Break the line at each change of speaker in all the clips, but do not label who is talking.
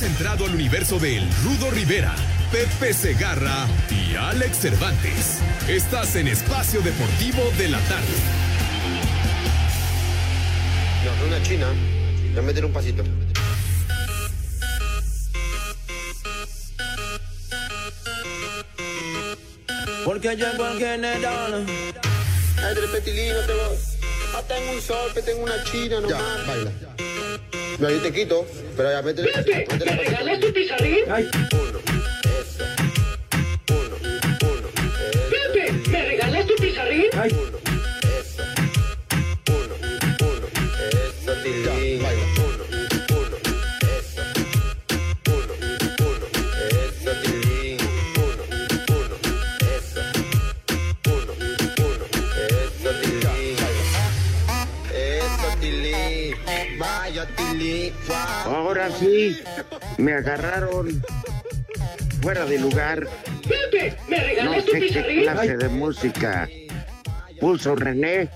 Has entrado al universo de El Rudo Rivera, Pepe Segarra y Alex Cervantes. Estás en Espacio Deportivo de la Tarde.
No, una china. Voy a meter un pasito.
Porque llegó el general.
Ay, de repente, no tengo. Ah, tengo un sol, que tengo una china nomás. Ya, baila. No, yo te quito, pero ya métele.
Pepe, ¿me regalas tu pizarrín?
Uno, eso. Uno, uno, eso.
Pepe, ¿me regalas tu pizarrín?
Uno, eso. Uno, uno, eso.
Ahora sí, me agarraron fuera de lugar.
Pepe, ¿me
No
regalas tu
sé qué clase de música puso René,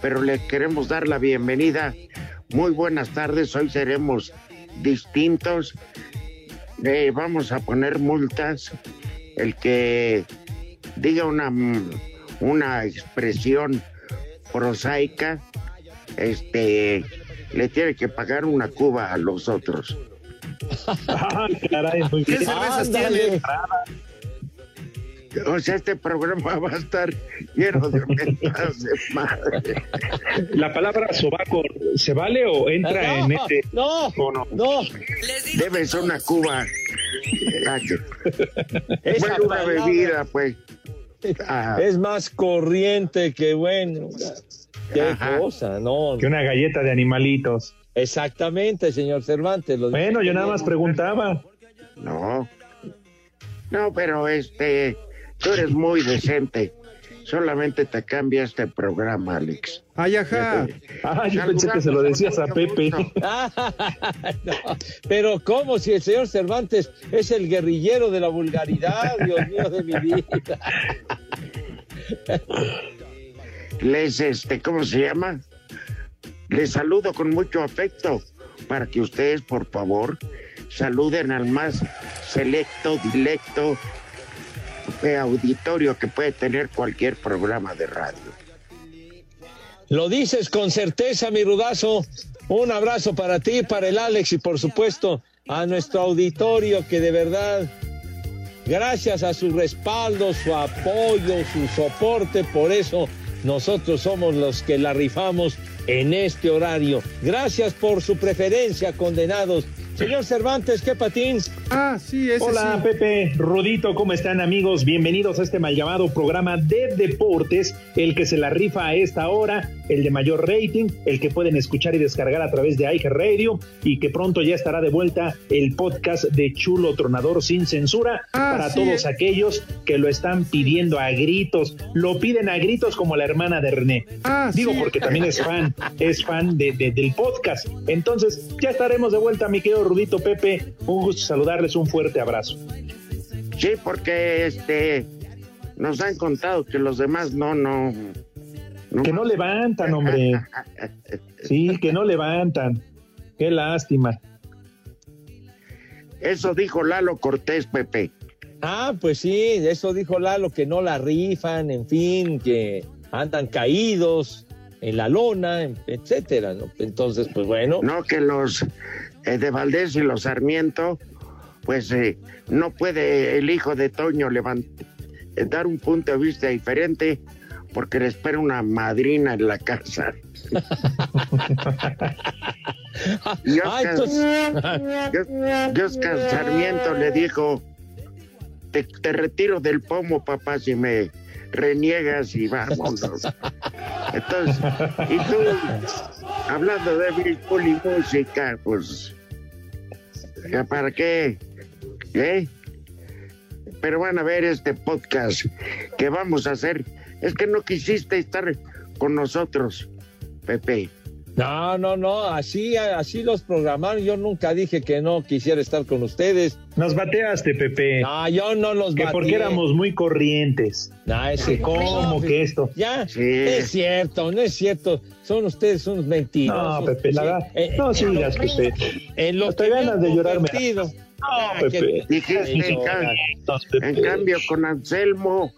pero le queremos dar la bienvenida. Muy buenas tardes, hoy seremos distintos. Eh, vamos a poner multas. El que diga una, una expresión prosaica, este, le tiene que pagar una cuba a los otros.
Caray, muy
¿Qué cervezas tiene?
O sea, este programa va a estar lleno de mentadas de madre.
La palabra sobaco, ¿se vale o entra en este?
no,
¿O no?
no.
Debe ser una cuba. Ah, Bueno, una bebida, pues. Ah,
Es más corriente que bueno. Qué
Ajá.
cosa, no.
Que una galleta de animalitos.
Exactamente, señor Cervantes. lo
Bueno, yo nada más preguntaba.
no. No, pero este, tú eres muy decente. Solamente te cambia este programa, Alex.
Ay, ajá.
Ah, yo pensé que se lo decías a Pepe.
No, pero ¿cómo si el señor Cervantes es el guerrillero de la vulgaridad? Dios mío de mi vida.
Les, este, ¿cómo se llama? Les saludo con mucho afecto para que ustedes, por favor, saluden al más selecto, dilecto eh, auditorio que puede tener cualquier programa de radio.
Lo dices con certeza, mi rudazo. Un abrazo para ti, para el Alex y por supuesto a nuestro auditorio que de verdad, gracias a su respaldo, su apoyo, su soporte, por eso nosotros somos los que la rifamos en este horario. Gracias por su preferencia, condenados. Señor Cervantes, ¿qué patín?
Ah, sí, ese
Hola
sí.
Pepe, Rudito, ¿cómo están amigos? Bienvenidos a este mal llamado programa de deportes, el que se la rifa a esta hora, el de mayor rating, el que pueden escuchar y descargar a través de iHeart Radio y que pronto ya estará de vuelta el podcast de Chulo Tronador sin censura
Ah,
para
sí,
todos
eh.
aquellos que lo están pidiendo a gritos, lo piden a gritos como la hermana de René.
Ah,
Digo
sí.
porque también es fan, es fan de, de- del podcast. Entonces, ya estaremos de vuelta, mi querido Rudito Pepe. Un gusto saludarles, un fuerte abrazo.
Sí, porque este nos han contado que los demás no, no.
Que no levantan, hombre. Sí, que no levantan. Qué lástima.
Eso dijo Lalo Cortés, Pepe.
Ah, pues sí, eso dijo Lalo, que no la rifan, en fin, que andan caídos en la lona, etcétera, ¿no? Entonces, pues bueno.
No que los eh, de Valdés y los Sarmiento, pues eh, no puede el hijo de Toño levant- eh, dar un punto de vista diferente porque le espera una madrina en la casa. Y Oscar,
entonces-
y Oscar Sarmiento le dijo, te, te retiro del pomo, papá, si me reniegas y vámonos. Entonces, y tú, hablando de béisbol y música, pues, ¿ya ¿para qué? ¿Eh? Pero van a ver este podcast que vamos a hacer. Es que no quisiste estar con nosotros, Pepe.
No, no, no, así, así los programaron. Yo nunca dije que no quisiera estar con ustedes.
Nos bateaste, Pepe.
No, yo no los
Que
bateé.
porque éramos muy corrientes.
No, ese
¿Cómo que esto?
Ya,
Sí.
es cierto, no es cierto. Son ustedes unos mentirosos.
No, Pepe, la
Sí,
verdad.
eh,
No sigas, Pepe.
En lo
Hasta
que me
ganas de llorarme.
convertido.
No,
Ah,
Pepe.
que-
Dijiste, en, ca-
No, Pepe.
en cambio, con Anselmo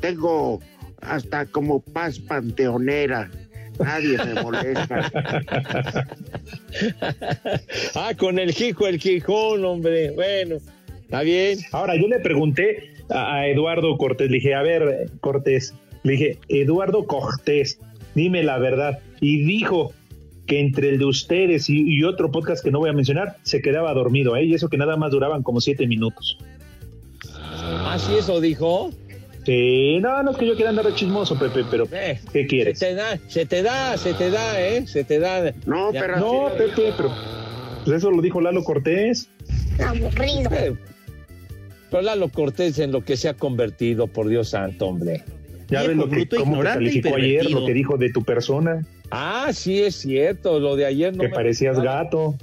tengo hasta como paz panteonera. Nadie me molesta.
ah, con el Jijo, el Quijón, hombre. Bueno, está bien.
Ahora, yo le pregunté a, a Eduardo Cortés, le dije, a ver, Cortés, le dije, Eduardo Cortés, dime la verdad. Y dijo que entre el de ustedes y, y otro podcast que no voy a mencionar, se quedaba dormido, ¿eh? Y eso que nada más duraban como siete minutos.
Así eso dijo.
Sí, no, no es que yo quiera andar de chismoso, Pepe, pero
Eh,
¿qué
se
quieres?
te da, se te da, se te da, ¿eh? Se te da.
No,
Ya.
pero
No, Pepe, pero pues eso lo dijo Lalo Cortés.
Aburrido.
Eh, Pero Lalo Cortés en lo que se ha convertido, por Dios santo, hombre.
Ya ves lo que cómo te calificó ayer, lo que dijo de tu persona,
Ah, sí, es cierto. Lo de ayer no
que
me
parecías gato.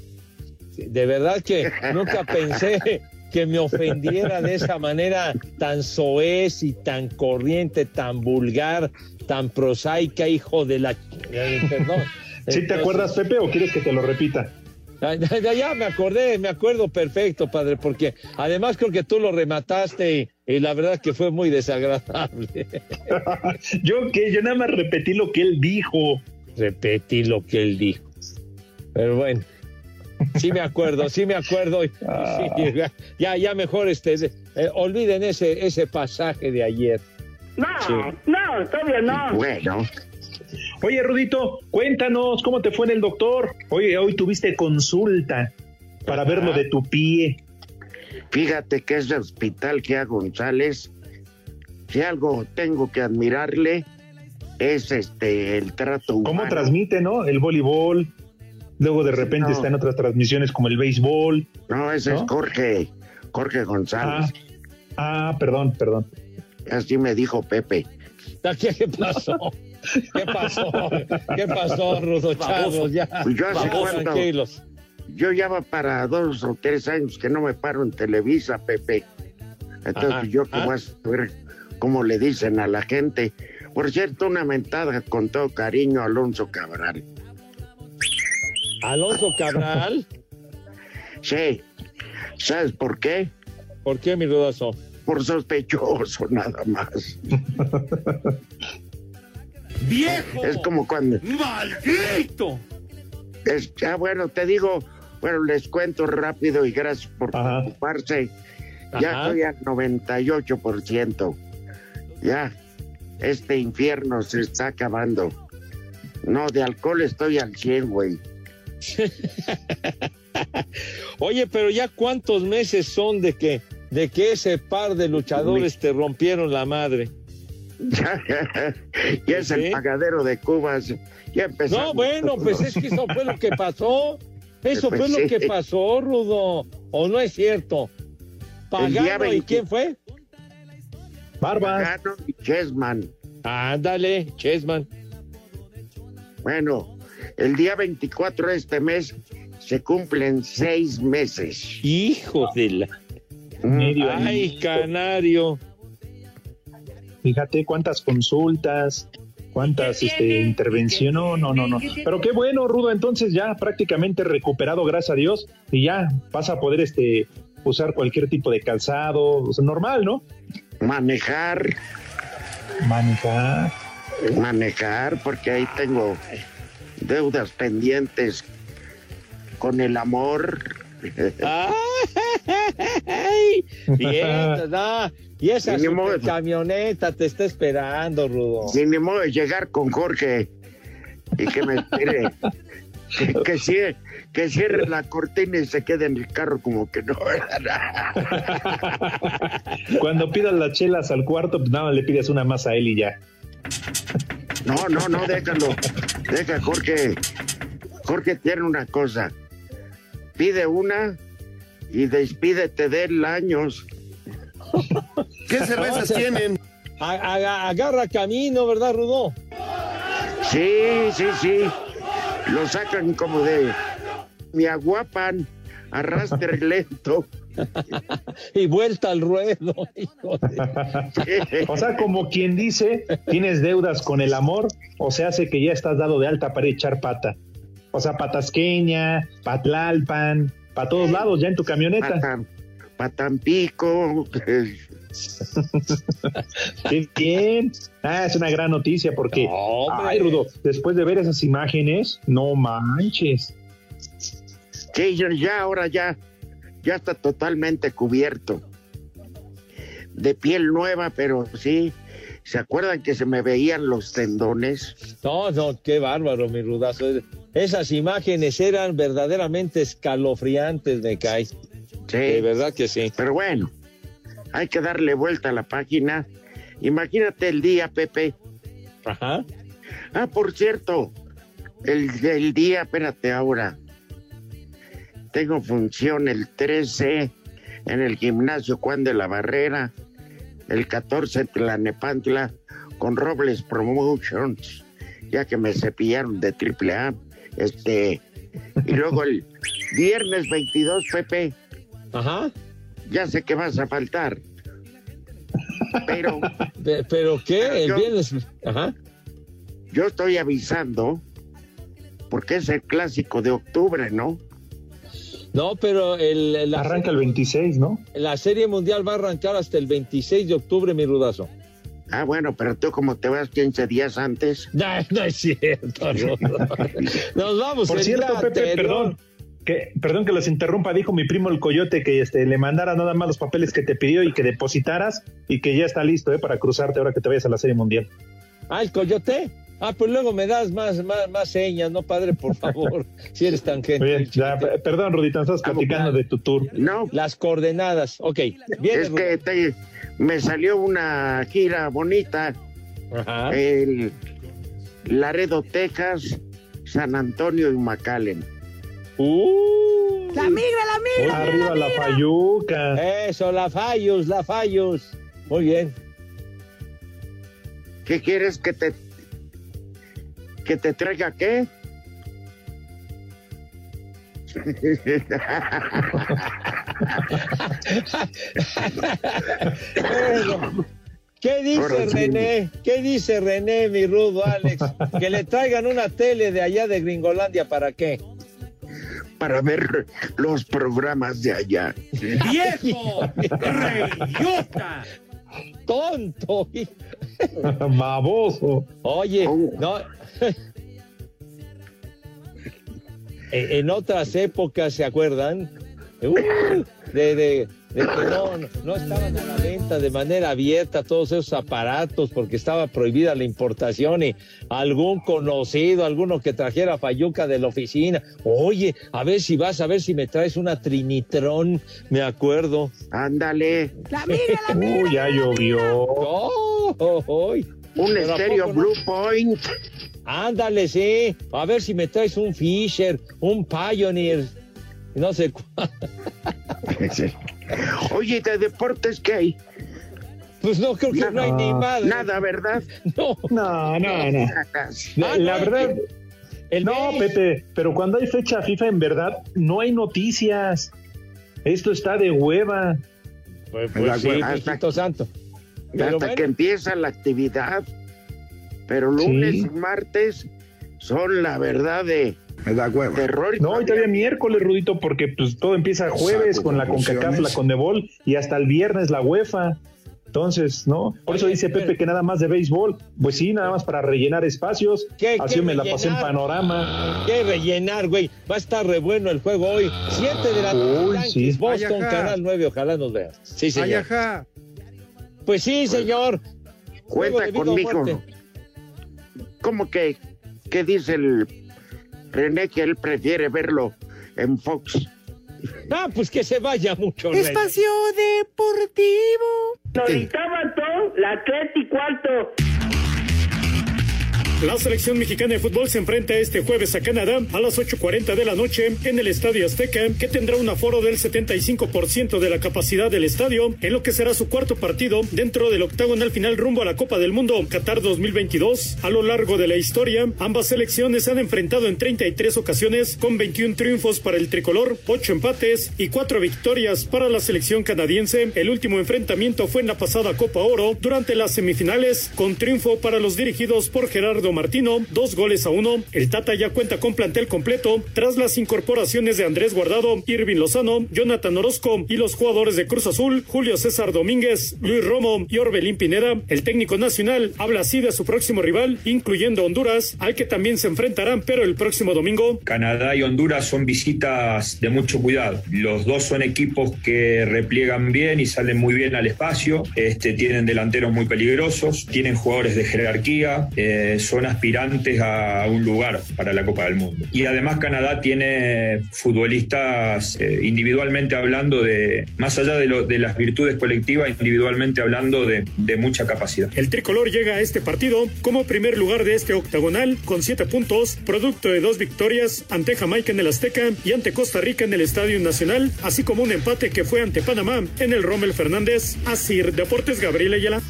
De verdad que nunca pensé que me ofendiera de esa manera tan soez y tan corriente, tan vulgar, tan prosaica, hijo de la... eh, Perdón.
¿Sí te acuerdas, Pepe, o quieres que te lo repita?
Ya, ya- ya me acordé, me acuerdo perfecto, padre, porque además creo que tú lo remataste y, y la verdad que fue muy desagradable.
Yo que yo nada más repetí lo que él dijo.
Repetí lo que él dijo. Pero bueno, sí me acuerdo, sí me acuerdo. y-
Ah.
sí, ya, ya mejor este, eh, olviden ese, ese pasaje de ayer.
No,
Sí.
no, todavía no.
Bueno,
Oye, Rudito, cuéntanos cómo te fue en el doctor. Oye, hoy tuviste consulta para ver lo de tu pie.
fíjate que ese hospital que a González, si algo tengo que admirarle, es este el trato humano.
¿Cómo transmite, no? El voleibol. Luego de repente
No.
está en otras transmisiones como el béisbol.
No, ese
¿No?
es Jorge, Jorge
Ah,
González.
ah, perdón, perdón.
Así me dijo Pepe.
¿Qué, qué pasó? ¿Qué pasó? ¿Qué pasó, Rudo Chavos? Ya,
Pues yo hace
ya,
cuánto-
tranquilos.
Yo ya va para dos o tres años que no me paro en Televisa, Pepe. Entonces
Ajá.
yo que
Ah.
voy a saber cómo le dicen a la gente. Por cierto, una mentada con todo cariño a Alonso Cabral.
Alonso Cabral,
Sí, ¿sabes por qué?
¿por qué mi rudazo?
Por sospechoso nada más.
¡Viejo!
Es como cuando...
¡Maldito!
Es, ah, bueno, te digo, bueno, les cuento rápido y gracias por
Ajá.
preocuparse. Ya
Ajá.
estoy al 98%. Ya, este infierno se está acabando. No, de alcohol estoy al 100, güey.
Oye, pero ya cuántos meses son de que, de que ese par de luchadores te rompieron la madre.
y es el pagadero de Cubas. Ya.
No, bueno, pues es que eso fue lo que pasó. Eso
Pues
fue lo
sí.
que pasó, Rudo. ¿O no es cierto? Pagano, ¿y
20.
quién fue?
Barbas.
Pagano y Chessman.
Ándale, Chessman.
Bueno, el día 24 de este mes se cumplen seis meses.
Hijo de la...
Medio ahí.
Ay, canario.
Fíjate cuántas consultas, cuántas este, intervenciones. No, no, no, no. Pero qué bueno, Rudo. Entonces ya prácticamente recuperado, gracias a Dios. Y ya vas a poder este, usar cualquier tipo de calzado. o sea, normal, ¿no?
Manejar,
Manejar.
manejar, porque ahí tengo deudas pendientes con el amor.
Ay, bien, no. Y esa camioneta te está esperando, Rudo.
Sin ni modo de llegar con Jorge y que me espere. que, cierre, que cierre la cortina y se quede en el carro como que no.
Cuando pidas las chelas al cuarto, pues nada, más le pides una más a él y ya.
No, no, no, déjalo. Deja, Jorge. Jorge tiene una cosa. Pide una y despídete de él años.
¿Qué cervezas tienen?
agarra camino, ¿verdad, Rudo?
Sí, sí, sí. Lo sacan como de. Me aguapan, arrastre lento.
y vuelta al ruedo.
o sea, como quien dice, tienes deudas con el amor, o se hace que ya estás dado de alta para echar pata. O sea, patasqueña, patlalpan, para todos lados, ya en tu camioneta.
Patampico.
Qué bien. Ah, es una gran noticia porque, ay, Rudo, después de ver esas imágenes, no manches.
Sí, ya ahora ya, ya está totalmente cubierto. De piel nueva, pero sí. ¿Se acuerdan que se me veían los tendones?
No, no, qué bárbaro, mi rudazo. Esas imágenes eran verdaderamente escalofriantes, me cae. Sí. De verdad que sí.
Pero bueno, hay que darle vuelta a la página. Imagínate el día, Pepe.
Ajá.
Ah, por cierto, el, el día, espérate ahora. Tengo función el 13 en el gimnasio Juan de la Barrera, el 14 Tlanepantla con Robles Promotions, ya que me cepillaron de triple A. Este, y luego el viernes 22, Pepe.
Ajá
ya sé que vas a faltar. Pero.
¿Pero qué? El viernes. Ajá.
Yo estoy avisando porque es el clásico de octubre, ¿no?
No, pero el,
arranca el 26, ¿no?
La Serie Mundial va a arrancar hasta el 26 de octubre, mi rudazo.
Ah, bueno, pero tú como te vas 15 días antes.
No, no es cierto. Nos vamos.
Por cierto, Pepe, perdón que, perdón que los interrumpa, dijo mi primo el coyote que este, le mandara nada más los papeles que te pidió y que depositaras y que ya está listo eh, para cruzarte ahora que te vayas a la Serie Mundial.
Ah, el coyote. Ah, pues luego me das más, más, más señas, ¿no, padre? Por favor, si eres tan gentil.
perdón, Rudita, estás platicando de tu tour.
No.
Las coordenadas, ok. Bien,
es que me salió una gira bonita. Ajá. El Laredo, Texas, San Antonio y McAllen.
Uh,
la migra, la migra.
Arriba la, Fayuca.
Eso, la Fallos, la Fallos. Muy bien.
¿Qué quieres que te que te traiga qué?
¿Qué dice René? ¿Qué dice René, mi rudo Alex? Que le traigan una tele de allá de Gringolandia, ¿para qué?
Para ver los programas de allá.
¡Viejo! ¡Reyota!
¡Tonto!
¡Baboso!
Oye, oh. no. en otras épocas, ¿se acuerdan? Uh, de, de que no, no estaban a la venta de manera abierta todos esos aparatos porque estaba prohibida la importación y algún conocido, alguno que trajera Fayuca de la oficina, oye, a ver si vas, a ver si me traes una Trinitrón, me acuerdo.
Ándale.
La mira, la mira.
Uy, ya llovió.
Oh,
Un estéreo Blue Point.
Ándale, sí. A ver si me traes un Fisher, un Pioneer, no sé cuál.
Oye, ¿de deportes qué hay?
Pues no, creo que no hay ni madre.
Nada, ¿verdad?
No, no, no. no. La, verdad. no, Pepe, pero cuando hay fecha FIFA, en verdad, no hay noticias. Esto está de hueva.
Pues, pues sí, hasta, santo.
hasta que empieza la actividad. Pero lunes y martes son la verdad de
me da huevo. no, y todavía miércoles, Rudito, porque pues todo empieza jueves con la CONCACAF, la CONDEBOL, y hasta el viernes la UEFA. Entonces, ¿no? Por eso dice Pepe que nada más de béisbol. Pues sí, nada más para rellenar espacios. Así me la pasé en panorama.
¿Qué rellenar, güey? Va a estar re bueno el juego hoy. Siete de la tarde. Boston, Canal 9. Ojalá nos veas. Sí, señor. Pues sí, señor.
Cuenta conmigo. ¿Cómo que, qué dice el René que él prefiere verlo en Fox.
Ah, pues que se vaya mucho.
Espacio Deportivo.
Solitabato, la tres y cuarto.
La selección mexicana de fútbol se enfrenta este jueves a Canadá a las 8.40 de la noche en el Estadio Azteca, que tendrá un aforo del 75% de la capacidad del estadio, en lo que será su cuarto partido dentro del octagonal final rumbo a la Copa del Mundo Qatar 2022. A lo largo de la historia, ambas selecciones han enfrentado en 33 ocasiones con 21 triunfos para el tricolor, 8 empates y 4 victorias para la selección canadiense. El último enfrentamiento fue en la pasada Copa Oro durante las semifinales, con triunfo para los dirigidos por Gerardo Martino, dos goles a uno. El Tata ya cuenta con plantel completo tras las incorporaciones de Andrés Guardado, Irving Lozano, Jonathan Orozco y los jugadores de Cruz Azul, Julio César Domínguez, Luis Romo y Orbelín Pineda. El técnico nacional habla así de su próximo rival, incluyendo Honduras, al que también se enfrentarán, pero el próximo domingo.
Canadá y Honduras son visitas de mucho cuidado. Los dos son equipos que repliegan bien y salen muy bien al espacio, este, tienen delanteros muy peligrosos, tienen jugadores de jerarquía, eh, son aspirantes a un lugar para la Copa del Mundo. Y además Canadá tiene futbolistas eh, individualmente hablando de, más allá de, lo, de las virtudes colectivas, individualmente hablando de, de mucha capacidad.
El tricolor llega a este partido como primer lugar de este octagonal con siete puntos, producto de dos victorias ante Jamaica en el Azteca y ante Costa Rica en el Estadio Nacional, así como un empate que fue ante Panamá en el Rommel Fernández. Asir Deportes Gabriel Ayala.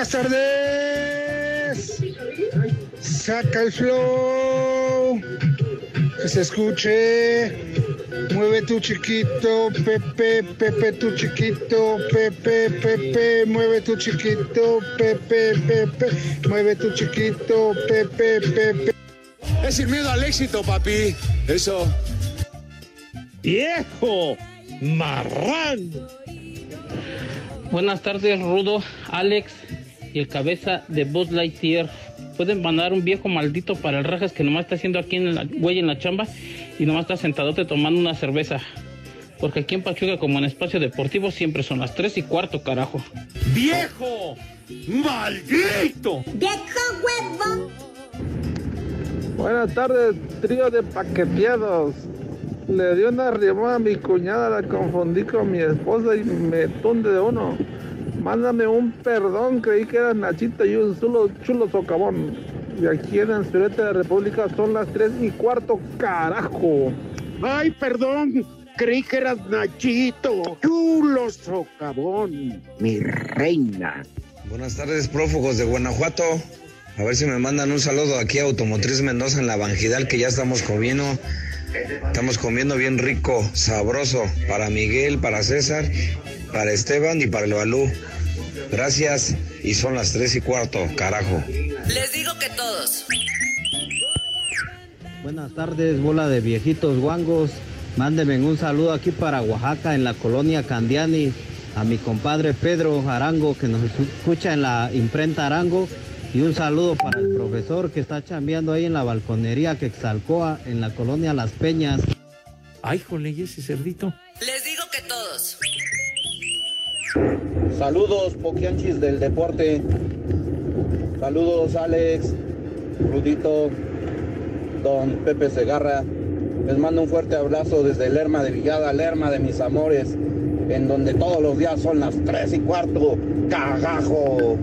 Buenas tardes. Saca el flow. Que se escuche. Mueve tu chiquito, Pepe, Pepe tu chiquito, Pepe, Pepe, mueve tu chiquito, Pepe, Pepe, mueve tu chiquito, Pepe, Pepe.
Es sin miedo al éxito, papi. Eso.
¡Viejo! ¡Marrán!
Buenas tardes, Rudo, Alex y el cabeza de Buzz Lightyear. Pueden mandar un viejo maldito para el Rajas que nomás está haciendo aquí en la güey en la chamba y nomás está sentadote tomando una cerveza. Porque aquí en Pachuca, como en espacio deportivo, siempre son las 3 y cuarto, carajo.
¡Viejo! ¡Maldito!
¡Viejo huevo!
Buenas tardes, trío de paqueteados. Le dio una rimada a mi cuñada, la confundí con mi esposa y me tunde de uno. Mándame un perdón, creí que era Nachito y un chulo, chulo socavón. Y aquí en el sureste de la República son las 3 y cuarto, carajo.
Ay, perdón, creí que eras Nachito. Chulo socavón, mi reina.
Buenas tardes, prófugos de Guanajuato. A ver si me mandan un saludo aquí a Automotriz Mendoza en la Bangidal, que ya estamos comiendo. Estamos comiendo bien rico, sabroso. Para Miguel, para César, para Esteban y para el Balú. Gracias. Y son las tres y cuarto, carajo.
Les digo que todos.
Buenas tardes, bola de viejitos guangos. Mándenme un saludo aquí para Oaxaca, en la colonia Candiani, a mi compadre Pedro Arango, que nos escucha en la imprenta Arango. Y un saludo para el profesor que está chambeando ahí en la balconería Quexalcoa, en la colonia Las Peñas.
Ay, jole, ¿y ese cerdito?
Les digo que todos.
Saludos, Poquianchis del deporte. Saludos, Alex, Rudito, don Pepe Segarra. Les mando un fuerte abrazo desde Lerma de Villada, Lerma de mis amores, en donde todos los días son las tres y cuarto. ¡Cagajo!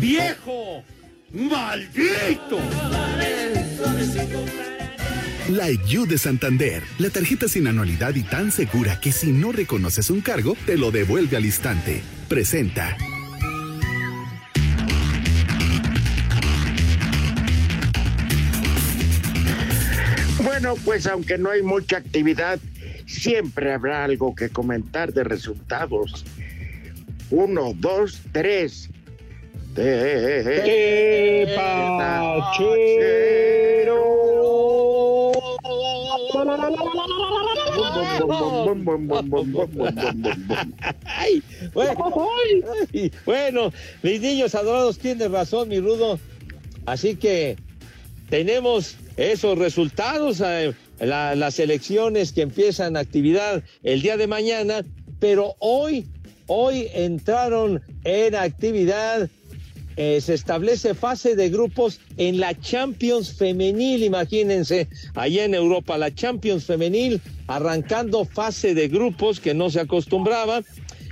¡Viejo! ¡Maldito!
La IU de Santander, la tarjeta sin anualidad y tan segura que si no reconoces un cargo, te lo devuelve al instante. Presenta.
Bueno, pues aunque no hay mucha actividad, siempre habrá algo que comentar de resultados. Uno, dos, tres.
¡Qué Ay, bueno, ay, bueno, mis niños adorados, tienes razón, mi rudo. Así que tenemos esos resultados, eh, la- las elecciones que empiezan actividad el día de mañana, pero hoy, hoy entraron en actividad eh, se establece fase de grupos en la Champions Femenil, imagínense, allá en Europa, la Champions Femenil, arrancando fase de grupos que no se acostumbraba,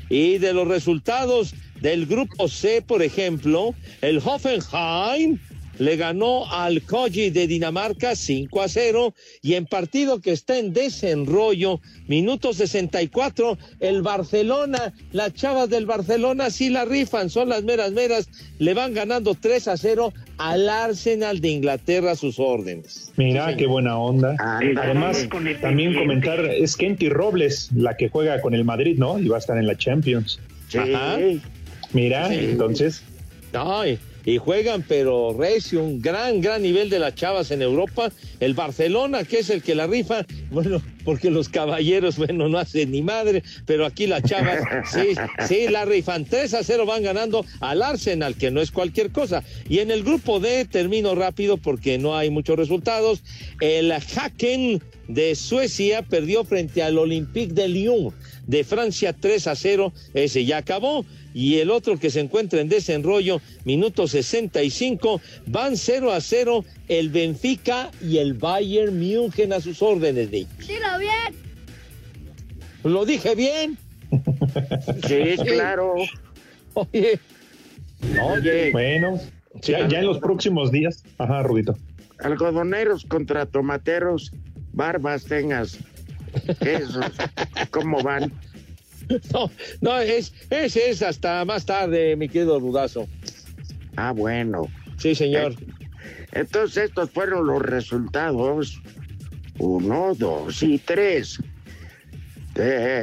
y de los resultados del grupo C, por ejemplo, el Hoffenheim le ganó al Koji de Dinamarca 5 a 0 y en partido que está en desenrollo, minuto 64, el Barcelona, las chavas del Barcelona sí la rifan, son las meras meras, le van ganando 3 a 0 al Arsenal de Inglaterra a sus órdenes.
Mira, qué buena onda. Además, también comentar, es Kenty Robles, la que juega con el Madrid, ¿no? Y va a estar en la Champions.
Ajá.
Mira, entonces.
Ay, y juegan, pero recio, un gran, gran nivel de las chavas en Europa. El Barcelona, que es el que la rifa, bueno, porque los caballeros, bueno, no hacen ni madre, pero aquí las chavas, sí, sí, la rifan. 3 a 0 van ganando al Arsenal, que no es cualquier cosa. Y en el grupo D, termino rápido porque no hay muchos resultados. El Haken de Suecia perdió frente al Olympique de Lyon de Francia 3 a 0, ese ya acabó. Y el otro que se encuentra en desenrollo, minuto 65, van 0 a 0 el Benfica y el Bayern München a sus órdenes, Nick.
Dilo bien.
¿Lo dije bien?
Sí, claro.
Oye,
Oye,
Bueno, ya, ya en los próximos días. Ajá, Rudito.
algodoneros contra tomateros, barbas tengas. Esos, ¿cómo van?
no, no, es, ese es hasta más tarde, mi querido Rudazo.
Ah, bueno.
Sí, señor.
Entonces estos fueron los resultados. Uno, dos y tres. Te-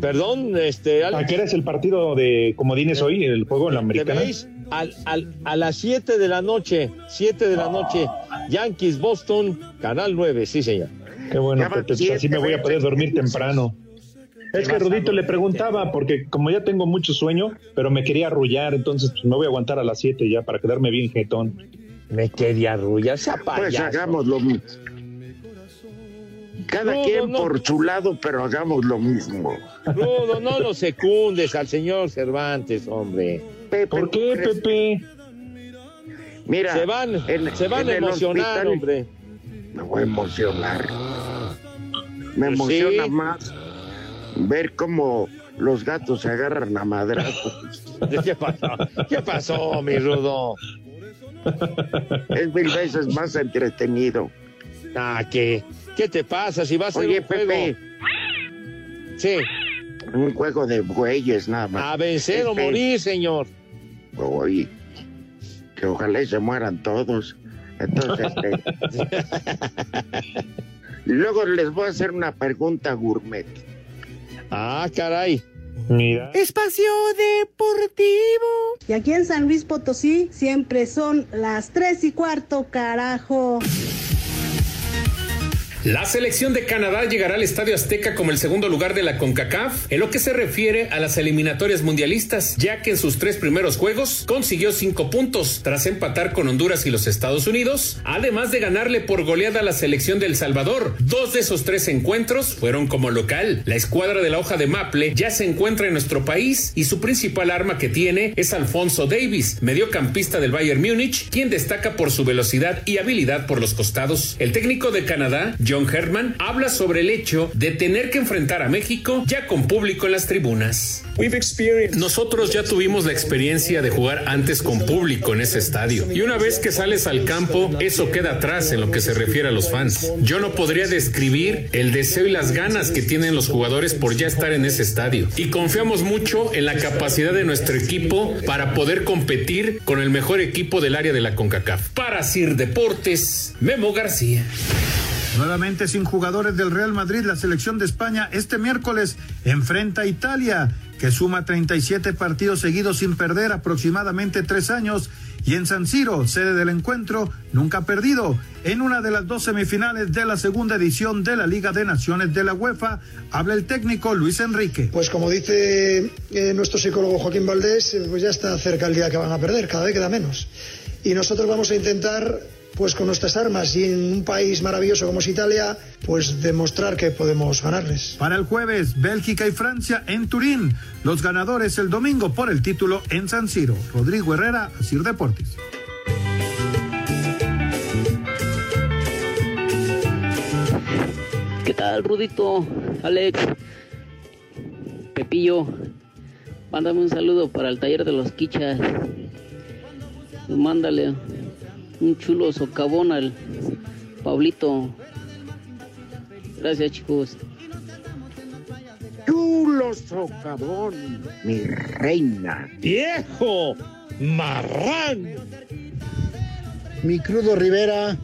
Perdón, este,
¿A qué hora es el partido de Comodines hoy, el juego en la
¿Te
americana?
Al, al- a las 7 de la noche, 7 de la noche, Yankees Boston, Canal 9, sí señor.
Qué bueno, pues
siete
así me voy a poder dormir temprano. Es que Rudito le preguntaba, porque como ya tengo mucho sueño, pero me quería arrullar, entonces pues, me voy a aguantar a las 7 ya para quedarme bien jetón.
Me quería arrullar, sea
Pues
payaso.
hagamos lo mismo. Cada
No,
quien
no, no.
por su lado, pero hagamos lo mismo.
Rudo, no lo secundes al señor Cervantes, hombre.
¿Por qué, Pepe?
Mira,
se van,
en-
se van a emocionar,
hospital-
hombre.
Me voy a emocionar. Me
Pues
emociona
sí.
más ver cómo los gatos se agarran a madrazos.
¿Qué pasó? ¿Qué pasó, mi Rudo?
Es mil veces más entretenido.
Ah, ¿qué? ¿Qué te pasa si vas a
Oye,
un juego?
Pepe,
Sí,
un juego de bueyes nada más.
a vencer o morir, señor.
Oye, que ojalá y se mueran todos. Entonces, este, luego les voy a hacer una pregunta gourmet.
Ah, caray.
Mira.
Espacio Deportivo. Y aquí en San Luis Potosí siempre son las tres y cuarto, carajo.
La selección de Canadá llegará al Estadio Azteca como el segundo lugar de la CONCACAF en lo que se refiere a las eliminatorias mundialistas, ya que en sus tres primeros juegos consiguió cinco puntos tras empatar con Honduras y los Estados Unidos, además de ganarle por goleada a la selección de El Salvador. Dos de esos tres encuentros fueron como local. La escuadra de la hoja de Maple ya se encuentra en nuestro país y su principal arma que tiene es Alfonso Davis, mediocampista del Bayern Múnich, quien destaca por su velocidad y habilidad por los costados. El técnico de Canadá, John Herman, habla sobre el hecho de tener que enfrentar a México ya con público en las tribunas. Nosotros ya tuvimos la experiencia de jugar antes con público en ese estadio. Y una vez que sales al campo, eso queda atrás en lo que se refiere a los fans. Yo no podría describir el deseo y las ganas que tienen los jugadores por ya estar en ese estadio. Y confiamos mucho en la capacidad de nuestro equipo para poder competir con el mejor equipo del área de la CONCACAF. Para Sir Deportes, Memo García.
Nuevamente sin jugadores del Real Madrid, la selección de España este miércoles enfrenta a Italia que suma 37 partidos seguidos sin perder aproximadamente tres años, y en San Siro, sede del encuentro, nunca ha perdido. En una de las dos semifinales de la segunda edición de la Liga de Naciones de la UEFA, habla el técnico Luis Enrique.
Pues como dice eh, nuestro psicólogo Joaquín Valdés, eh, pues ya está cerca el día que van a perder, cada vez queda menos. Y nosotros vamos a intentar pues con nuestras armas y en un país maravilloso como es Italia, pues demostrar que podemos ganarles.
Para el jueves, Bélgica y Francia en Turín. Los ganadores el domingo por el título en San Siro. Rodrigo Herrera, Asir Deportes.
¿Qué tal, Rudito? Alex, Pepillo, mándame un saludo para el taller de los quichas. Mándale un chulo socavón al Pablito. Gracias, chicos.
Chulo socavón, mi reina.
¡Viejo! ¡Marrán!
Mi crudo Rivera,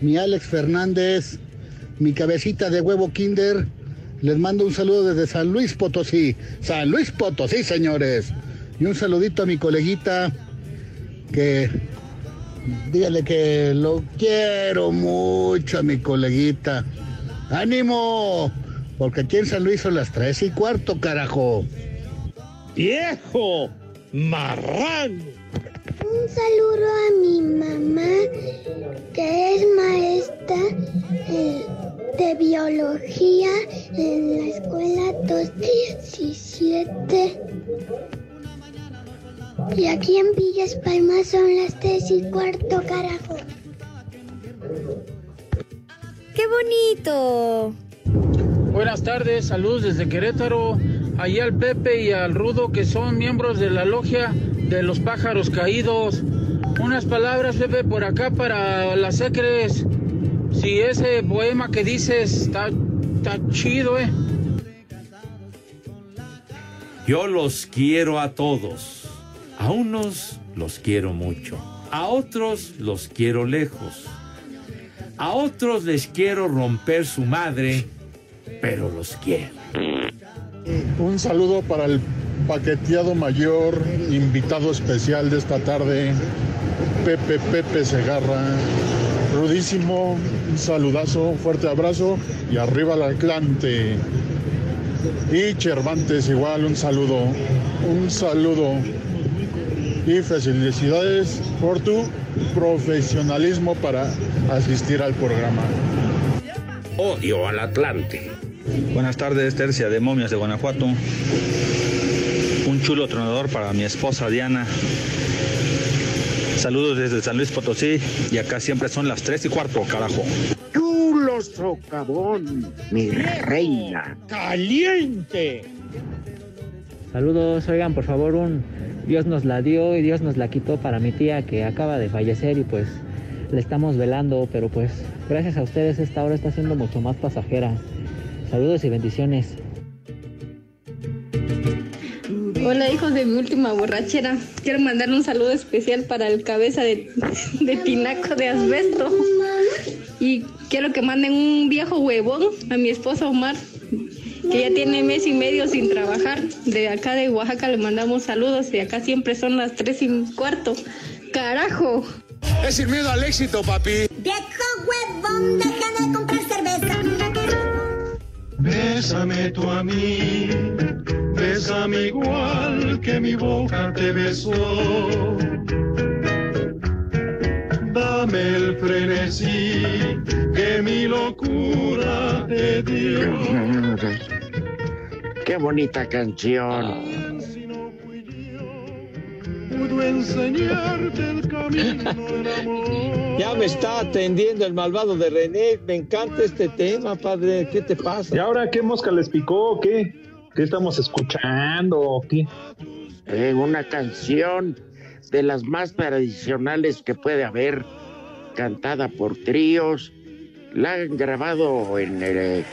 mi Alex Fernández, mi cabecita de huevo Kinder. Les mando un saludo desde San Luis Potosí. San Luis Potosí, señores. Y un saludito a mi coleguita que dígale que lo quiero mucho a mi coleguita. ¡Ánimo! Porque aquí en San Luis son las tres y cuarto, carajo.
¡Viejo! ¡Marrán!
Un saludo a mi mamá, que es maestra eh, de biología en la escuela 217. Y aquí en Villas Palmas son las tres y cuarto, carajo.
¡Qué bonito!
Buenas tardes, saludos desde Querétaro. Allí al Pepe y al Rudo, que son miembros de la logia de los pájaros caídos. Unas palabras, Pepe, por acá para las secres. Si ese poema que dices está, está chido, ¿eh?
Yo los quiero a todos. A unos los quiero mucho. A otros los quiero lejos. A otros les quiero romper su madre, pero los quiero.
Un saludo para el paqueteado mayor, invitado especial de esta tarde, Pepe Pepe Segarra. Rudísimo, un saludazo, fuerte abrazo y arriba al Atlante. Y Cervantes igual, un saludo, un saludo y felicidades por tu profesionalismo para asistir al programa.
Odio al Atlante.
Buenas tardes, Tercia de Momias de Guanajuato. Un chulo tronador para mi esposa Diana. Saludos desde San Luis Potosí y acá siempre son las 3 y cuarto, carajo.
Chulo socavón, mi reina.
¡Caliente!
Saludos, oigan, por favor, un Dios nos la dio y Dios nos la quitó para mi tía que acaba de fallecer y pues le estamos velando, pero pues gracias a ustedes esta hora está siendo mucho más pasajera. Saludos y bendiciones.
Hola hijos de mi última borrachera. Quiero mandar un saludo especial para el cabeza de, de tinaco de asbesto. Y quiero que manden un viejo huevón a mi esposa Omar, que ya tiene mes y medio sin trabajar. De acá de Oaxaca le mandamos saludos y acá siempre son las tres y cuarto. ¡Carajo!
Es sin miedo al éxito, papi.
Viejo huevón, deja de comprar cerveza.
Bésame tú a mí, bésame igual que mi boca te besó. Dame el frenesí que mi locura te dio.
Qué bonita canción.
Pudo enseñarte el camino del amor.
Ya me está atendiendo el malvado de René. Me encanta este tema, padre. ¿Qué te pasa?
¿Y ahora qué mosca les picó? o ¿Qué? ¿Qué estamos escuchando? o ¿Qué?
Eh, una canción de las más tradicionales que puede haber, cantada por tríos. La han grabado en, el-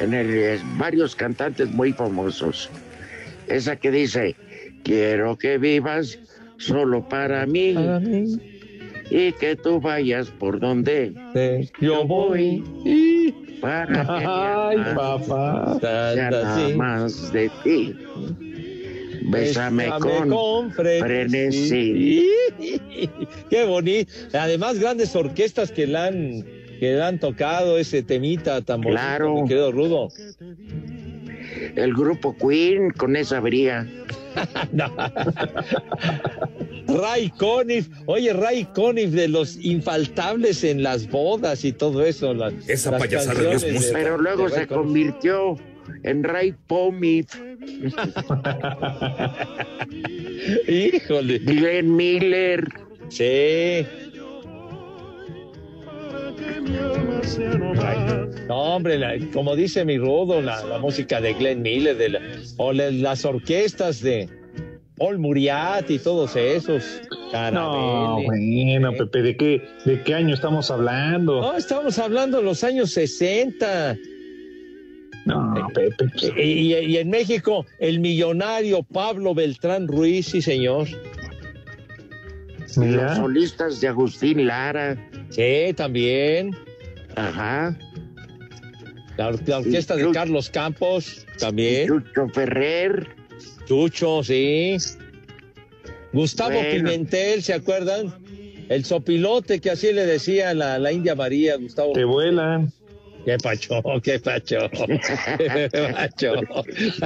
en el- varios cantantes muy famosos. Esa que dice, quiero que vivas solo para mí, y que tú vayas por donde
yo voy.
Para que mi
Ay,
alma
papá.
sea nada
sí.
más de ti. Bésame, con, frenesí.
Qué bonito. Además, grandes orquestas que la han, que han tocado ese temita tan bonito, claro. quedó rudo.
El grupo Queen con esa bría.
Ray Conniff, oye, Ray Conniff de los infaltables en las bodas y todo eso.
Esa payasada es Pero luego se convirtió en Ray Pomif.
Híjole.
Glenn Miller.
Sí. No, hombre, como dice mi rudo, la, música de Glenn Miller, de o las orquestas de Paul Muriat y todos esos.
No, bueno, Pepe, ¿de qué, ¿de qué año estamos hablando?
No, estamos hablando de los años 60.
No, Pepe.
Y, y, en México, el millonario Pablo Beltrán Ruiz, sí, señor.
Los solistas de Agustín Lara.
Sí, también.
Ajá.
La, orquesta de Carlos Campos, también.
Chucho Ferrer.
Chucho, sí. Gustavo Pimentel, ¿se acuerdan? El sopilote que así le decía la, la India María, Gustavo.
Te vuelan.
Qué pacho, qué pacho, qué pacho.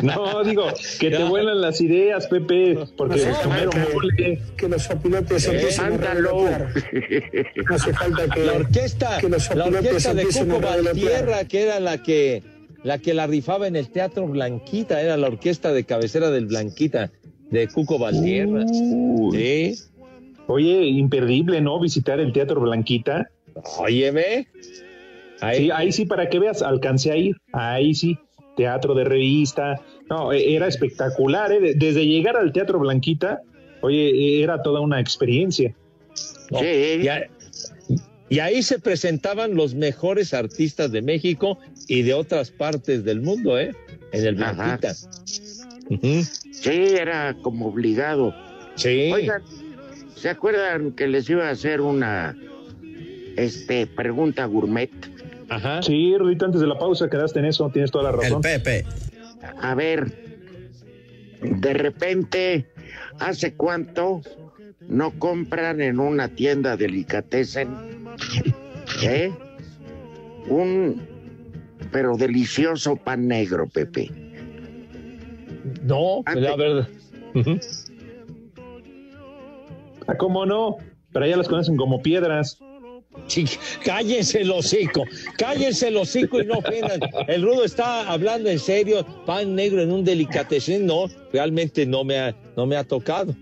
No, digo, que te vuelan las ideas, Pepe, porque no, comieron
mole. Que los sopilotes empiecen a No
hace falta que la orquesta, que los la orquesta de Cuco Valtierra, que era la que la que la rifaba en el Teatro Blanquita, era la orquesta de cabecera del Blanquita de Cuco Valtierra. Sí.
Oye, imperdible, ¿no? Visitar el Teatro Blanquita.
Óyeme.
Ahí, sí, ahí sí, para que veas, alcancé a ir. Ahí sí, teatro de revista. No, e, era espectacular. ¿eh? Desde llegar al Teatro Blanquita, oye, e, era toda una experiencia.
Sí. Y, ahí se presentaban los mejores artistas de México y de otras partes del mundo, ¿eh? En el Blanquita.
Sí, era como obligado.
Sí.
Oigan, ¿se acuerdan que les iba a hacer una este, pregunta gourmet?
Ajá. Sí, Rudito, antes de la pausa quedaste en eso, tienes toda la razón.
El Pepe.
A ver, de repente, ¿hace cuánto no compran en una tienda delicatessen? ¿Eh? Un, pero delicioso pan negro, Pepe.
No, la verdad.
Ah, ¿Cómo no? Pero allá las conocen como piedras
cállense el hocico, cállense el hocico y no ofendan. El rudo está hablando en serio, pan negro en un delicatessen, no, realmente no me ha, no me ha tocado.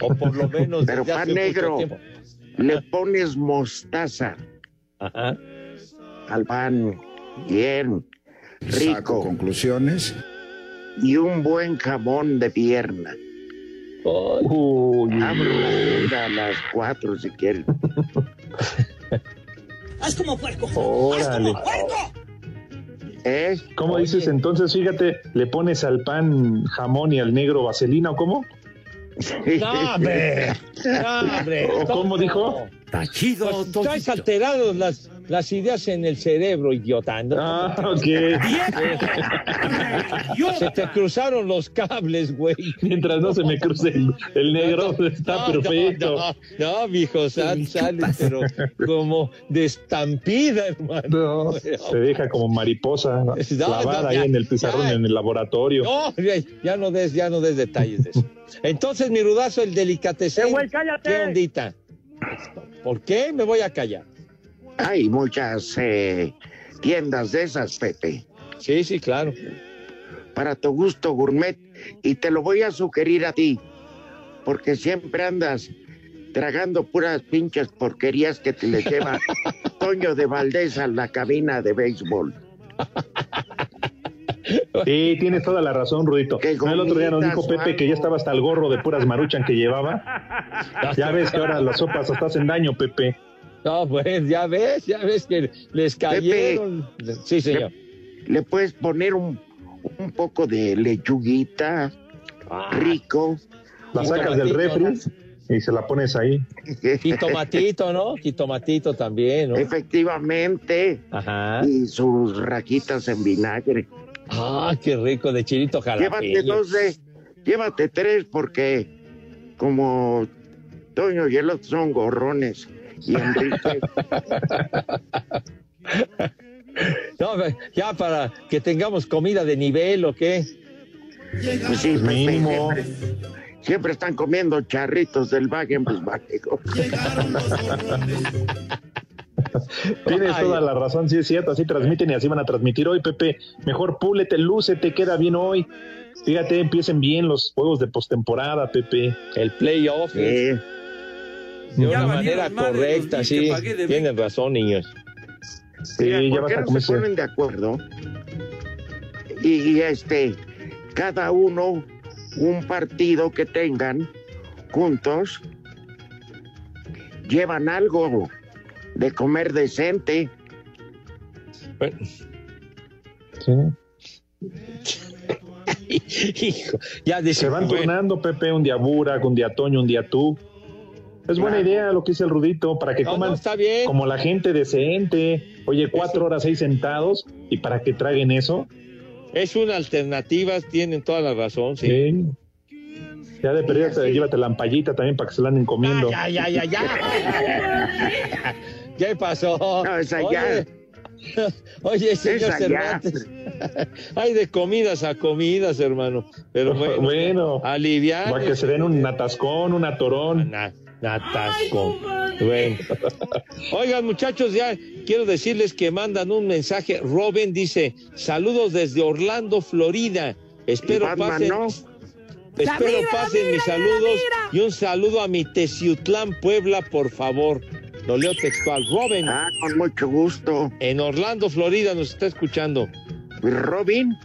O por lo menos.
Pero pan negro, le pones mostaza
Ajá.
al pan, bien, rico.
conclusiones.
Y un buen jamón de pierna.
Uy,
a las cuatro si quieres.
¡Haz como puerco!
¡Órale!
como puerco!
¿Eh? ¿Cómo dices entonces? Fíjate, le pones al pan jamón y al negro vaselina, ¿o cómo?
¡No, hombre!
¿O cómo dijo?
Está chido. Pues, alterados las, las ideas en el cerebro, idiota.
Ah, ok.
se te cruzaron los cables, güey.
Mientras no se me cruce el, negro, está perfecto.
No, no, mijo, sal, sale, pero como de estampida, hermano.
se deja como mariposa clavada ahí en el pizarrón, en el laboratorio.
No, ya no des, ya no des detalles de eso. Entonces, mi rudazo, el delicatecén.
Eh, cállate.
¿Qué ondita? ¿Por qué me voy a callar?
Hay muchas eh, tiendas de esas, Pepe.
Sí, sí, claro.
Para tu gusto gourmet. Y te lo voy a sugerir a ti, porque siempre andas tragando puras pinches porquerías que te le lleva Toño de Valdés a la cabina de béisbol.
Sí, tienes toda la razón, Rudito. El otro día nos dijo Pepe que ya estaba hasta el gorro de puras maruchan que llevaba. Ya ves que ahora las sopas hasta hacen daño, Pepe.
No, pues ya ves, ya ves que les cayeron. sí, señor.
Le, puedes poner un, un, poco de lechuguita ah. rico.
La sacas del refri y se la pones ahí.
Y tomatito, ¿no? Y tomatito también, ¿no?
Efectivamente.
Ajá.
Y sus raquitas en vinagre.
Ah, qué rico, de chilito jalapeño.
Llévate dos de, llévate tres porque como Toño y el otro son gorrones y Enrique.
no, ya para que tengamos comida de nivel o qué.
Pues sí, mínimo. Siempre, están comiendo charritos del Wagen
Tienes toda la razón, sí es cierto, así transmiten y así van a transmitir hoy, Pepe. Mejor púlete, luce, te queda bien hoy. Fíjate, empiecen bien los juegos de postemporada, Pepe.
El playoff. De una manera correcta, sí. Tienen razón, niños.
Sí, ya vas a no se ponen de acuerdo? Y, este, cada uno un partido que tengan juntos llevan algo de comer decente.
Sí. Hijo, ya Se van turnando, Pepe, un día Burak, un día Toño, un día tú. Es buena idea lo que dice el Rudito, para que coman como la gente decente. Oye, cuatro horas ahí sentados y para que traguen eso.
Es una alternativa, tienen toda la razón, sí.
Ya de perdido, llévate la ampallita también para que se la anden comiendo.
Ya, ya, ya, ya. ¿Qué pasó?
No, esa ya.
Oye, señor Cervantes, hay de comidas a comidas, hermano. Pero bueno, bueno aliviar.
Para que se den un atascón, un atorón.
Atascón. Bueno. Oigan, muchachos, ya quiero decirles que mandan un mensaje. Robin dice: Saludos desde Orlando, Florida. Espero pasen. Espero pasen mis saludos y un saludo a mi Teciutlán, Puebla, por favor. Lo leo textual. Robin.
Ah, con mucho gusto.
En Orlando, Florida, nos está escuchando.
¿Robin?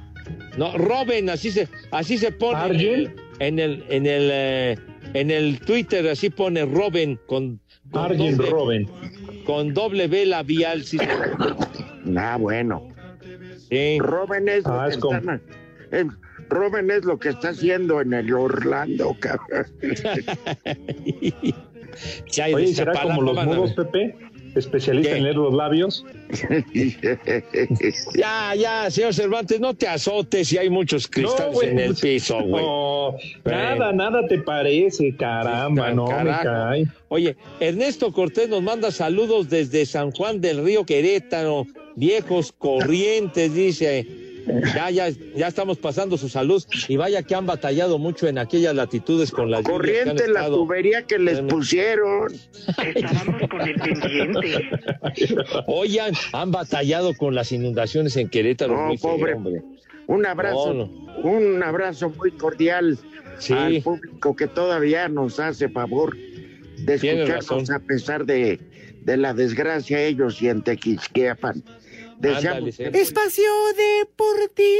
No, Robin, así se, así se pone. En el, en el, eh, en el Twitter, así pone Robin con.
con doble, Robin.
Con doble B labial. Sí.
Ah, bueno. Sí. Robin es. Ah, es como... Robin es lo que está haciendo en el Orlando, cabrón.
Oye, ¿será como los mudos, Pepe? Especialista en leer los labios.
ya, ya, señor Cervantes, no te azotes si hay muchos cristales en el piso, güey. No,
nada, nada te parece, caramba, no me cae.
Oye, Ernesto Cortés nos manda saludos desde San Juan del Río Querétaro, viejos corrientes, dice. Ya, ya, ya estamos pasando su salud y vaya que han batallado mucho en aquellas latitudes con la
corriente la tubería que les pusieron. Estábamos con el
pendiente. Oigan, han batallado con las inundaciones en Querétaro.
No, pobre. hombre. Un abrazo, un abrazo muy cordial al público que todavía nos hace favor de escucharnos a pesar de, de la desgracia ellos y en Tequisquiapan.
Espacio Deportivo.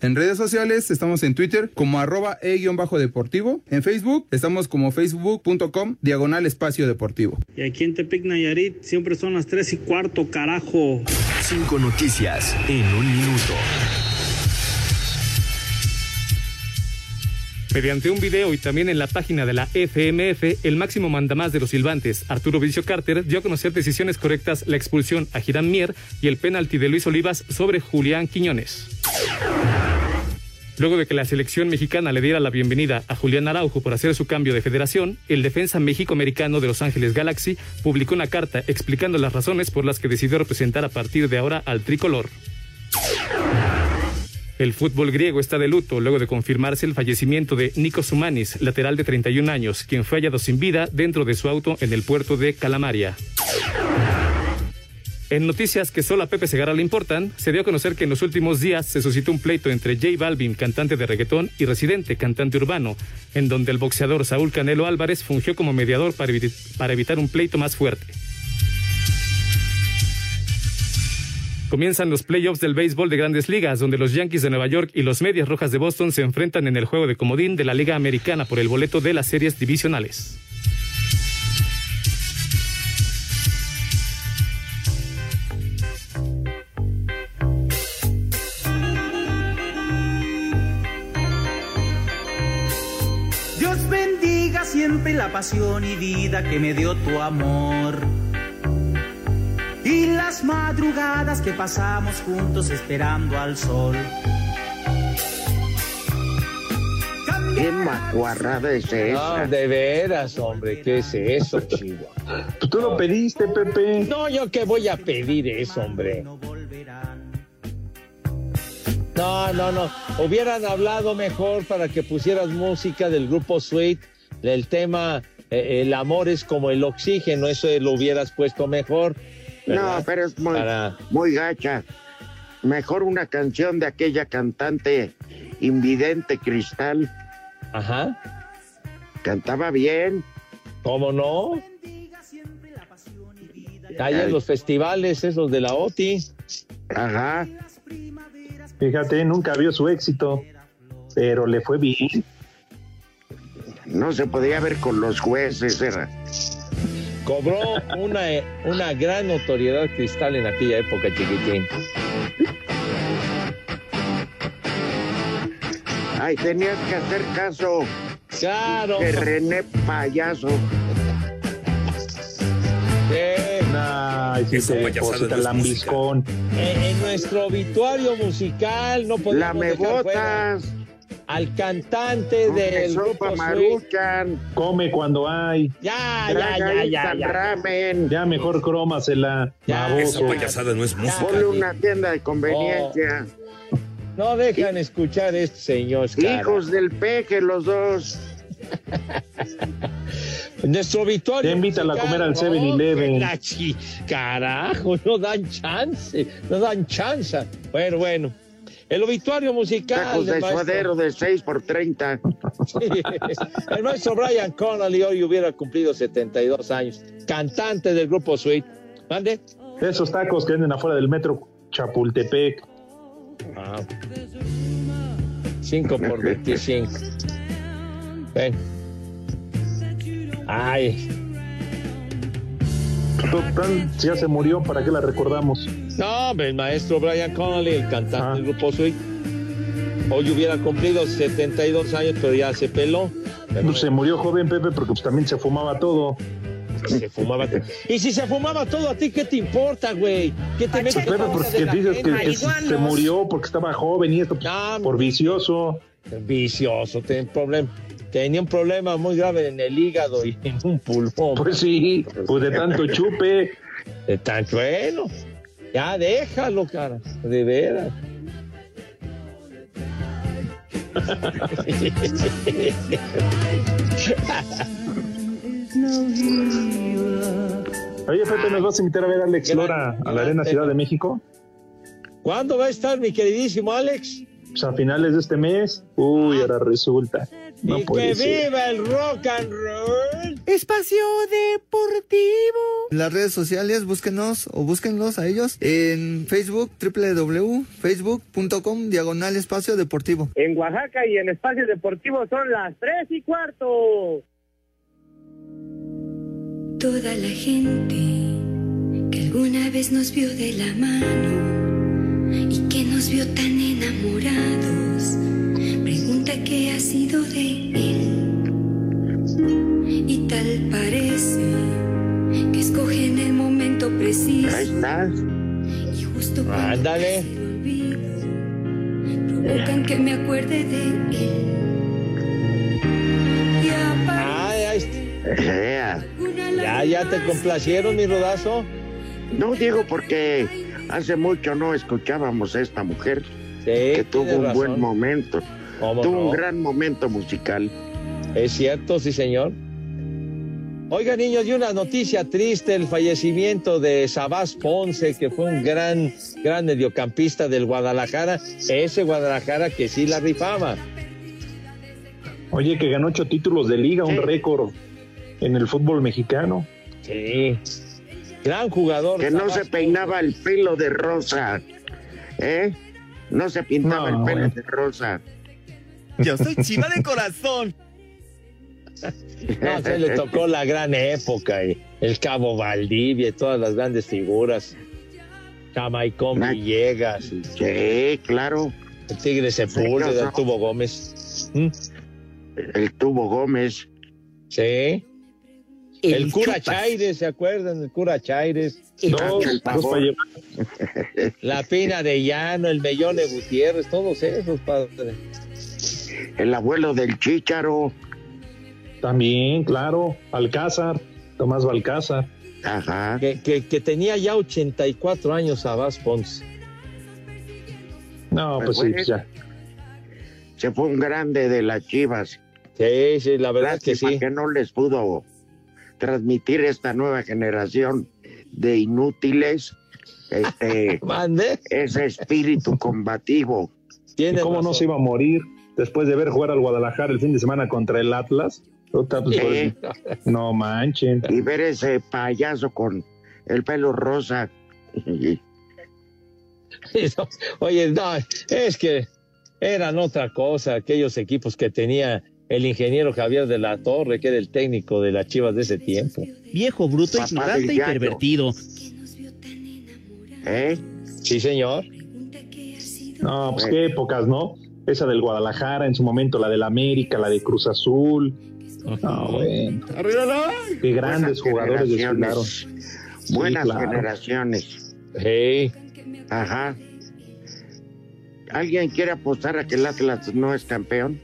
En redes sociales estamos en Twitter como arroba e-deportivo. En Facebook estamos como facebook.com diagonal espacio deportivo.
Y aquí en Tepic Nayarit siempre son las 3 y cuarto, carajo.
Cinco noticias en un minuto.
Mediante un video y también en la página de la FMF, el máximo mandamás de los silbantes, Arturo Vicio Carter, dio a conocer decisiones correctas la expulsión a Girán Mier y el penalti de Luis Olivas sobre Julián Quiñones. Luego de que la selección mexicana le diera la bienvenida a Julián Araujo por hacer su cambio de federación, el defensa México-americano de Los Ángeles Galaxy publicó una carta explicando las razones por las que decidió representar a partir de ahora al tricolor. El fútbol griego está de luto luego de confirmarse el fallecimiento de Nikos Sumanis, lateral de 31 años, quien fue hallado sin vida dentro de su auto en el puerto de Calamaria. En noticias que solo a Pepe Segarra le importan, se dio a conocer que en los últimos días se suscitó un pleito entre J Balvin, cantante de reggaetón, y Residente, cantante urbano, en donde el boxeador Saúl Canelo Álvarez fungió como mediador para evitar un pleito más fuerte. Comienzan los playoffs del béisbol de grandes ligas, donde los Yankees de Nueva York y los Medias Rojas de Boston se enfrentan en el juego de comodín de la Liga Americana por el boleto de las series divisionales.
Dios bendiga siempre la pasión y vida que me dio tu amor y las madrugadas que pasamos juntos esperando al sol.
¿Qué macuarrada es esa?
No, de veras, hombre, ¿qué es eso, chivo?
Tú lo pediste, Pepe.
No, yo qué voy a pedir eso, hombre. No, no, no. Hubieran hablado mejor para que pusieras música del grupo Sweet, del tema eh, El amor es como el oxígeno, eso lo hubieras puesto mejor.
No, pero es muy,
Para-
muy gacha. Mejor una canción de aquella cantante invidente Cristal.
Ajá.
Cantaba bien.
¿Cómo no? Ahí en los festivales esos de la OTI.
Ajá.
Fíjate, nunca vio su éxito, pero le fue bien.
No se podía ver con los jueces, era.
Cobró una, una gran notoriedad cristal en aquella época, chiquitín.
Ay, tenías que hacer caso.
Claro.
De René Payaso.
Ay, sí,
Esa
te deposita lambiscón.
En, en nuestro obituario musical no podemos
Lame
dejar fuera
botas.
Al cantante del grupo Sweet.
Maruchan.
Come cuando hay.
Ya, ya, ya, ya, ya.
ramen.
Ya mejor crómasela. baboso.
no es
Ponle una tienda de conveniencia.
No dejan escuchar este señor.
Hijos del peje, los dos.
Nuestro obituario.
Ya invítala a comer al
no,
7-Eleven.
que la chi- Carajo, no dan chance, no dan chance. Bueno, bueno. El obituario musical.
Tacos de suadero de 6 por 30.
Sí. El maestro Brian Connolly hoy hubiera cumplido 72 años. Cantante del grupo Sweet. ¿Mande?
Esos tacos que venden afuera del metro Chapultepec.
Ah. 5 por 25. Ven. Ay.
Total, si ya se murió, ¿para qué la recordamos?
No, hombre, el maestro Brian Connolly, el cantante del grupo Sweet. Hoy hubiera cumplido 72 años, pero ya se peló. Pero
Pues se murió joven, Pepe, porque pues también se fumaba todo.
se fumaba. Y si se fumaba todo, ¿a ti qué te importa, güey? ¿Qué te metes
Pepe, porque dices que, se murió porque estaba joven y esto por vicioso.
Vicioso, tenía un problema. Tenía un problema muy grave en el hígado y en un pulmón.
Pues sí, pues de tanto chupe.
De tanto, bueno. Ya déjalo, cara. De veras.
Oye, Pepe, ¿nos vas a invitar a ver a Alex Lora a la Arena Ciudad de México?
¿Cuándo va a estar mi queridísimo Alex?
Pues a finales de este mes. Uy, ahora resulta. No
y que
ser.
viva el rock and roll.
Espacio Deportivo. Las redes sociales, búsquenos o búsquenlos a ellos en Facebook, www.facebook.com, diagonal espacio deportivo.
En Oaxaca y en Espacio Deportivo son las tres y cuarto.
Toda la gente que alguna vez nos vio de la mano y que nos vio tan enamorados, pregunta qué ha sido de él. Y tal parece que escogen el momento preciso.
Ahí estás.
Y justo cuando
Ándale.
el olvido, provocan que me acuerde de él. Y aparece
ya, ya te complacieron, mi rodazo.
No digo porque hace mucho no escuchábamos a esta mujer que tuvo un
razón.
buen momento.
¿Cómo
Tuvo
no?
un gran momento musical.
Es cierto, sí, señor. Oiga, niños, y una noticia triste, el fallecimiento de Sabás Ponce, que fue un gran, gran mediocampista del Guadalajara, ese Guadalajara que sí la rifaba.
Oye, que ganó ocho títulos de liga, un récord en el fútbol mexicano.
Sí. Gran jugador.
Que no
Sabás
se peinaba el pelo de rosa. ¿Eh? No se pintaba
No,
el pelo de rosa.
Yo soy chiva de corazón.
No, se le tocó la gran época, y el Cabo Valdivia y todas las grandes figuras. Jamaicón Villegas. y
Sí, claro.
El Tigre Sepúlveda,
Sí,
el
no.
Tubo Gómez. ¿Mm?
El tubo Gómez.
Sí. El,
El
cura
Chupas.
Chaires, ¿se acuerdan? El cura Chaires.
Dos, dos para llevar.
La Pina de Llano, el Mellone Gutiérrez, todos esos, padre.
El abuelo del Chícharo.
También, claro. Alcázar, Tomás Balcázar.
Ajá.
Que, que, que tenía ya 84 años Abás Ponce.
No, pues,
Pues
sí, ya.
Se fue un grande de las Chivas.
Sí, sí, la verdad que sí.
que no les pudo transmitir esta nueva generación de inútiles este
Mande.
ese espíritu combativo.
¿Y ¿Cómo no se iba a morir después de ver jugar al Guadalajara el fin de semana contra el Atlas? Pues,
Sí.
No manchen.
Y ver ese payaso con el pelo rosa.
Oye, no, es que eran otra cosa, aquellos equipos que tenía el ingeniero Javier de la Torre, que era el técnico de las Chivas de ese tiempo.
Viejo, bruto,
Papá
ignorante y pervertido.
¿Eh?
Sí, señor.
No, pues qué épocas, ¿no? Esa del Guadalajara, en su momento la del América, la de Cruz Azul. No, bueno. Qué grandes
Buenas
jugadores desfilaron.
Buenas
claro.
generaciones.
Hey.
Ajá. ¿Alguien quiere apostar a que el Atlas no es campeón?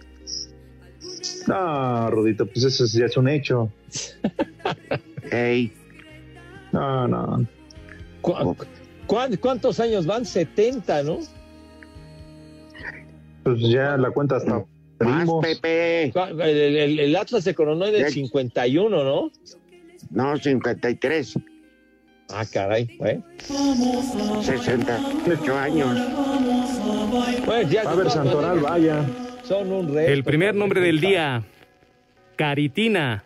No, Rudito, pues eso ya es un hecho.
Ey.
No, no.
¿Cu- cuán- ¿Cuántos años van? 70, ¿no?
Pues ya la cuenta hasta primos.
Pepe.
El, el- el Atlas se coronó en el 51, ¿no?
No, 53.
Ah, caray, ¿eh?
68 años.
Pues ya
A ver, Santoral, vaya.
Son un reto.
El primer nombre del día, Caritina.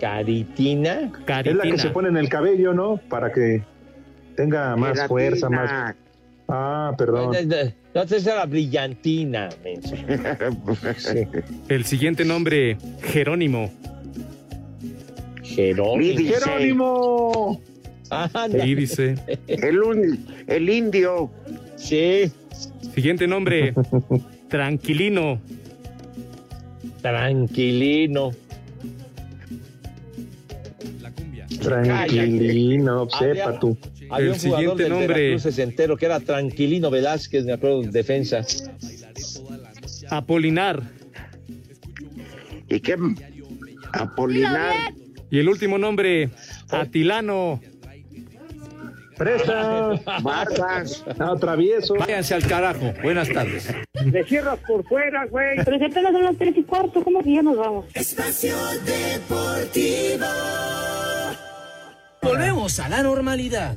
¿Caritina?
Es la que se pone en el cabello, ¿no? Para que tenga más fuerza, más. Ah, perdón.
Entonces era brillantina. menso.
El siguiente nombre, Jerónimo.
Jerónimo.
¡Jerónimo!
Sí, dice.
El, un- el indio.
Sí.
Siguiente nombre, Tranquilino.
Tranquilino.
Tranquilino,
Había-
sepa tú.
Había
El
un jugador
siguiente
del
nombre.
Sesentero que era Tranquilino Velázquez, me acuerdo, defensa.
Apolinar.
¿Y qué? Apolinar.
Y el último nombre, Atilano.
Presta.
Barbas.
No, travieso.
Váyanse al carajo. Buenas tardes.
Le cierras por fuera, güey.
Pero si apenas son las tres y cuarto, ¿cómo que ya nos vamos?
Espacio Deportivo. Volvemos a la normalidad.